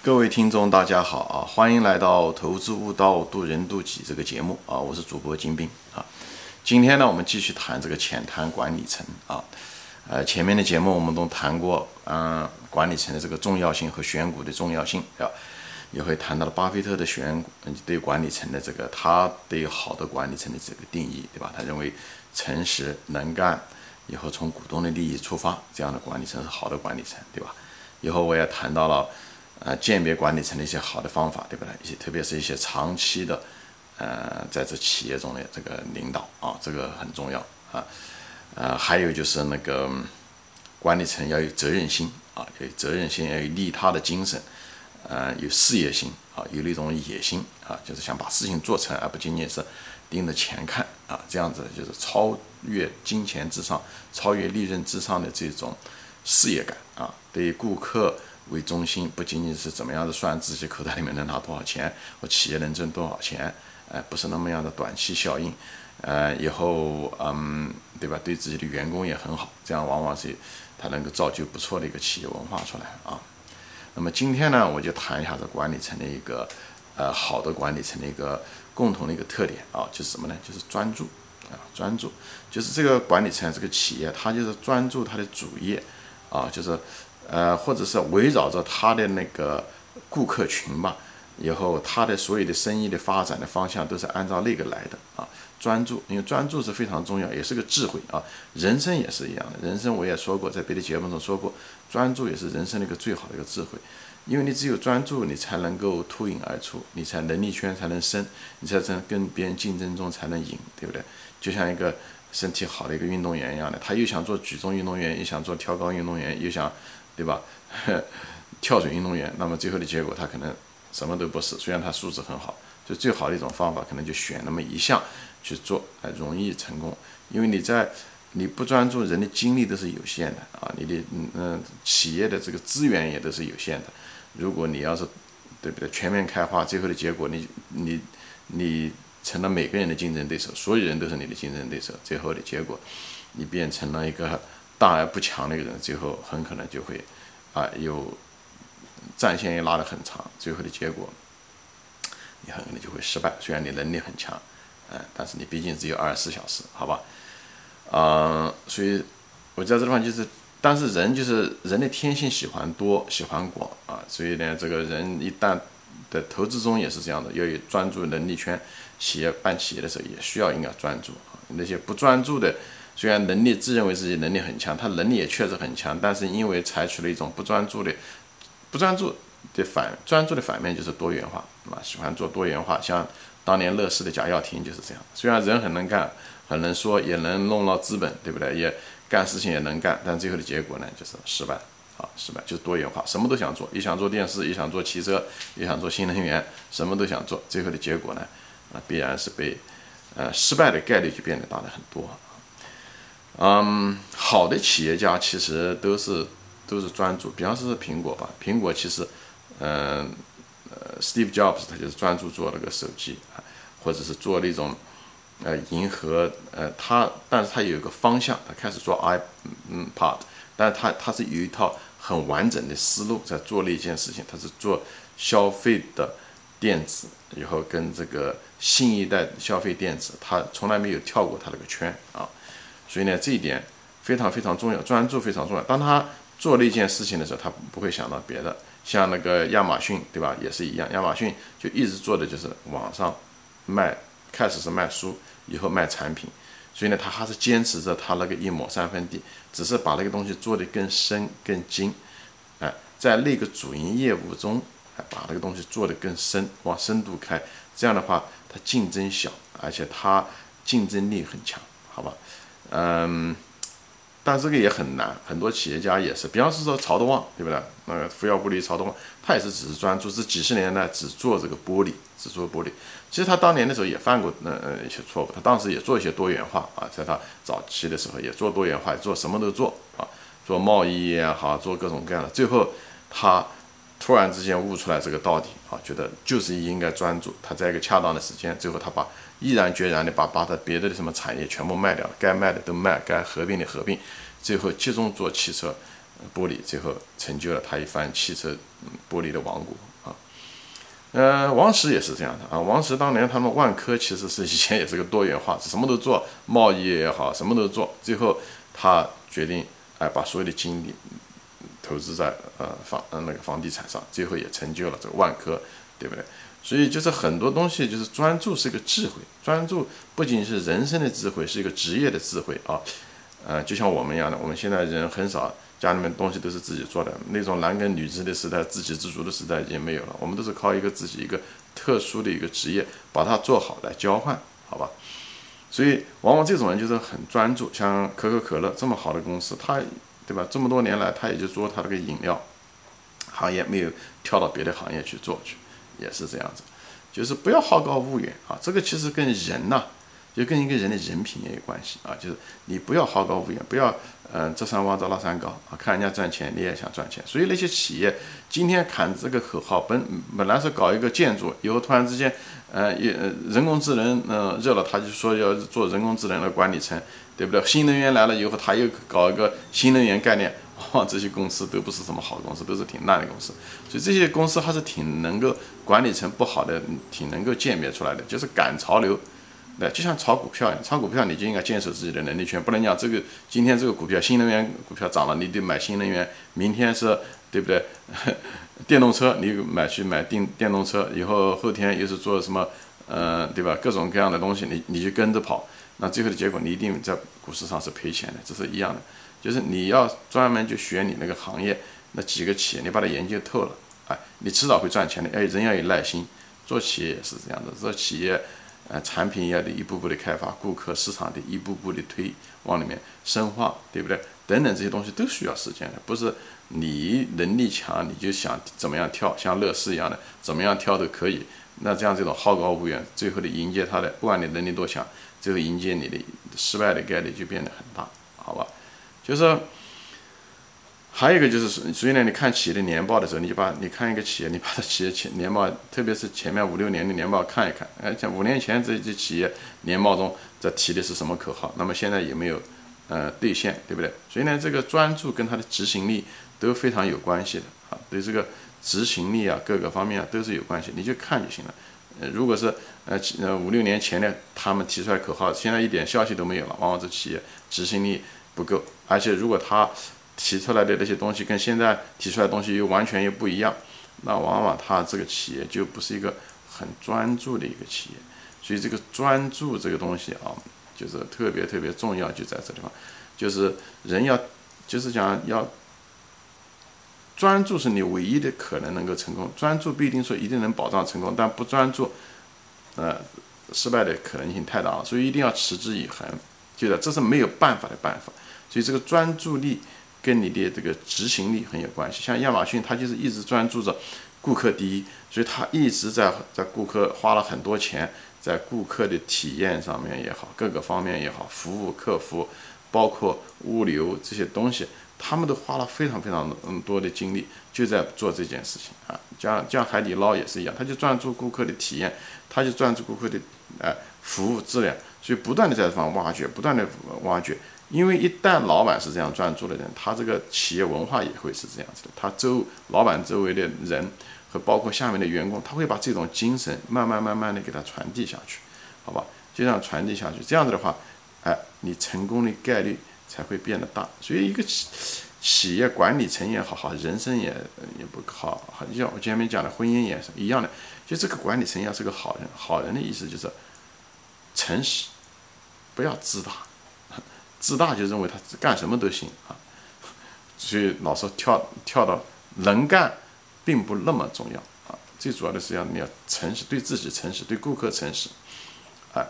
各位听众，大家好啊！欢迎来到《投资悟道，渡人渡己》这个节目啊！我是主播金兵啊。今天呢，我们继续谈这个浅谈管理层啊。呃，前面的节目我们都谈过，嗯，管理层的这个重要性和选股的重要性啊，也会谈到了巴菲特的选股对管理层的这个他对好的管理层的这个定义，对吧？他认为诚实能干，以后从股东的利益出发，这样的管理层是好的管理层，对吧？以后我也谈到了。呃，鉴别管理层的一些好的方法，对不对？一些特别是一些长期的，呃，在这企业中的这个领导啊，这个很重要啊。呃，还有就是那个管理层要有责任心啊，有责任心，要有利他的精神，呃，有事业心啊，有那种野心啊，就是想把事情做成，而不仅仅是盯着钱看啊，这样子就是超越金钱至上、超越利润至上的这种事业感啊，对于顾客。为中心，不仅仅是怎么样的算自己口袋里面能拿多少钱，或企业能挣多少钱，哎，不是那么样的短期效应，呃，以后嗯，对吧？对自己的员工也很好，这样往往是他能够造就不错的一个企业文化出来啊。那么今天呢，我就谈一下这管理层的一个呃好的管理层的一个共同的一个特点啊，就是什么呢？就是专注啊，专注，就是这个管理层这个企业，他就是专注他的主业啊，就是。呃，或者是围绕着他的那个顾客群吧，以后他的所有的生意的发展的方向都是按照那个来的啊。专注，因为专注是非常重要，也是个智慧啊。人生也是一样的，人生我也说过，在别的节目中说过，专注也是人生的一个最好的一个智慧。因为你只有专注，你才能够脱颖而出，你才能力圈才能深，你才能跟别人竞争中才能赢，对不对？就像一个身体好的一个运动员一样的，他又想做举重运动员，又想做跳高运动员，又想。对吧？跳水运动员，那么最后的结果他可能什么都不是。虽然他素质很好，就最好的一种方法可能就选那么一项去做，哎，容易成功。因为你在你不专注，人的精力都是有限的啊，你的嗯嗯，企业的这个资源也都是有限的。如果你要是对不对全面开花，最后的结果你你你成了每个人的竞争对手，所有人都是你的竞争对手，最后的结果你变成了一个。大而不强的一个人，最后很可能就会，啊，有战线也拉得很长，最后的结果，你很可能就会失败。虽然你能力很强，嗯，但是你毕竟只有二十四小时，好吧？嗯，所以我在这地方就是，但是人就是人的天性喜欢多，喜欢广啊，所以呢，这个人一旦的投资中也是这样的，要有专注能力圈。企业办企业的时候也需要应该专注啊，那些不专注的。虽然能力自认为自己能力很强，他能力也确实很强，但是因为采取了一种不专注的、不专注的反专注的反面就是多元化啊，喜欢做多元化。像当年乐视的贾跃亭就是这样，虽然人很能干、很能说，也能弄到资本，对不对？也干事情也能干，但最后的结果呢，就是失败啊，失败就是多元化，什么都想做，也想做电视，也想做汽车，也想做新能源，什么都想做，最后的结果呢，啊，必然是被呃失败的概率就变得大了很多。嗯，好的企业家其实都是都是专注，比方说是苹果吧，苹果其实，嗯，呃，Steve Jobs 他就是专注做那个手机啊，或者是做那种，呃，银河，呃，他，但是他有一个方向，他开始做 i，嗯，Pod，但是他他是有一套很完整的思路在做那件事情，他是做消费的电子，以后跟这个新一代消费电子，他从来没有跳过他那个圈啊。所以呢，这一点非常非常重要，专注非常重要。当他做那件事情的时候，他不会想到别的。像那个亚马逊，对吧？也是一样，亚马逊就一直做的就是网上卖，开始是卖书，以后卖产品。所以呢，他还是坚持着他那个一亩三分地，只是把那个东西做得更深更精。哎，在那个主营业务中，哎，把那个东西做得更深，往深度开。这样的话，它竞争小，而且它竞争力很强，好吧？嗯，但这个也很难，很多企业家也是，比方是说曹德旺，对不对？那个福耀玻璃曹德旺，他也是只是专注这几十年呢，只做这个玻璃，只做玻璃。其实他当年的时候也犯过那呃一些错误，他当时也做一些多元化啊，在他早期的时候也做多元化，做什么都做啊，做贸易也好，做各种各样的。最后他突然之间悟出来这个道理啊，觉得就是应该专注，他在一个恰当的时间，最后他把。毅然决然的把把他别的什么产业全部卖掉了，该卖的都卖，该合并的合并，最后集中做汽车玻璃，最后成就了他一番汽车玻璃的王国啊。呃，王石也是这样的啊。王石当年他们万科其实是以前也是个多元化，什么都做，贸易也好，什么都做。最后他决定哎，把所有的精力投资在呃房呃那个房地产上，最后也成就了这个万科，对不对？所以就是很多东西就是专注是一个智慧，专注不仅是人生的智慧，是一个职业的智慧啊。呃，就像我们一样的，我们现在人很少。家里面东西都是自己做的，那种男耕女织的时代、自给自足的时代已经没有了。我们都是靠一个自己一个特殊的一个职业把它做好来交换，好吧？所以往往这种人就是很专注，像可口可乐这么好的公司，他对吧？这么多年来，他也就做他这个饮料行业，没有跳到别的行业去做去，也是这样子。就是不要好高骛远啊！这个其实跟人呐。就跟一个人的人品也有关系啊，就是你不要好高骛远，不要嗯这山望着那山高啊，看人家赚钱你也想赚钱，所以那些企业今天喊这个口号，本本来是搞一个建筑，以后突然之间，呃也人工智能嗯热了，他就说要做人工智能的管理层，对不对？新能源来了以后，他又搞一个新能源概念，哇，这些公司都不是什么好公司，都是挺烂的公司，所以这些公司还是挺能够管理层不好的，挺能够鉴别出来的，就是赶潮流。那就像炒股票一样，炒股票你就应该坚守自己的能力圈，不能讲这个今天这个股票新能源股票涨了，你得买新能源；明天是对不对？电动车你买去买电电动车，以后后天又是做什么？嗯，对吧？各种各样的东西，你你就跟着跑，那最后的结果你一定在股市上是赔钱的，这是一样的。就是你要专门就学你那个行业那几个企业，你把它研究透了，哎，你迟早会赚钱的。哎，人要有耐心，做企业也是这样的，做企业。呃，产品要的一步步的开发，顾客市场的一步步的推往里面深化，对不对？等等这些东西都需要时间的，不是你能力强你就想怎么样跳，像乐视一样的怎么样跳都可以。那这样这种好高骛远，最后的迎接他的，不管你能力多强，最后迎接你的失败的概率就变得很大，好吧？就是。还有一个就是，所以呢，你看企业的年报的时候，你就把你看一个企业，你把它企业前年报，特别是前面五六年的年报看一看，哎，像五年前这些企业年报中在提的是什么口号，那么现在有没有呃兑现，对不对？所以呢，这个专注跟它的执行力都非常有关系的啊，对这个执行力啊各个方面啊都是有关系，你就看就行了。如果是呃呃五六年前的他们提出来口号，现在一点消息都没有了，往往这企业执行力不够，而且如果他提出来的那些东西跟现在提出来的东西又完全又不一样，那往往他这个企业就不是一个很专注的一个企业，所以这个专注这个东西啊，就是特别特别重要，就在这地方，就是人要就是讲要专注是你唯一的可能能够成功，专注不一定说一定能保障成功，但不专注，呃，失败的可能性太大了，所以一定要持之以恒，记得这是没有办法的办法，所以这个专注力。跟你的这个执行力很有关系。像亚马逊，它就是一直专注着顾客第一，所以它一直在在顾客花了很多钱，在顾客的体验上面也好，各个方面也好，服务客服，包括物流这些东西，他们都花了非常非常嗯多的精力，就在做这件事情啊。像像海底捞也是一样，他就专注顾客的体验，他就专注顾客的哎服务质量，所以不断的在这方挖掘，不断的挖掘。因为一旦老板是这样专注的人，他这个企业文化也会是这样子的。他周老板周围的人和包括下面的员工，他会把这种精神慢慢慢慢的给他传递下去，好吧？就这样传递下去，这样子的话，哎，你成功的概率才会变得大。所以一个企企业管理层也好好，人生也也不好，好像我前面讲的婚姻也是一样的。就这个管理层要是个好人，好人的意思就是诚实，不要自大。自大就认为他干什么都行啊，所以老是跳跳到能干，并不那么重要啊。最主要的是要你要诚实，对自己诚实，对顾客诚实，哎，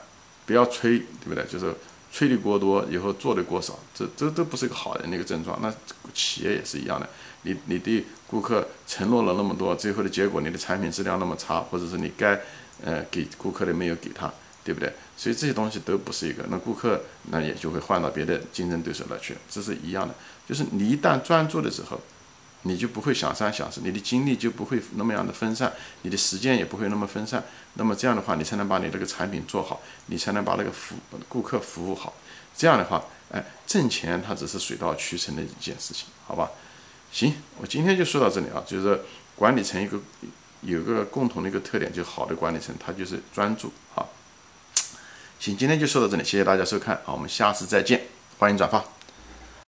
不要吹，对不对？就是吹的过多，以后做的过少，这这都不是一个好人的一个症状。那企业也是一样的，你你对顾客承诺了那么多，最后的结果你的产品质量那么差，或者是你该呃给顾客的没有给他。对不对？所以这些东西都不是一个，那顾客那也就会换到别的竞争对手那去，这是一样的。就是你一旦专注的时候，你就不会想三想四，你的精力就不会那么样的分散，你的时间也不会那么分散。那么这样的话，你才能把你这个产品做好，你才能把那个服顾客服务好。这样的话，哎，挣钱它只是水到渠成的一件事情，好吧？行，我今天就说到这里啊，就是。管理层一个有个共同的一个特点，就好的管理层他就是专注啊。行，今天就说到这里，谢谢大家收看，好，我们下次再见，欢迎转发。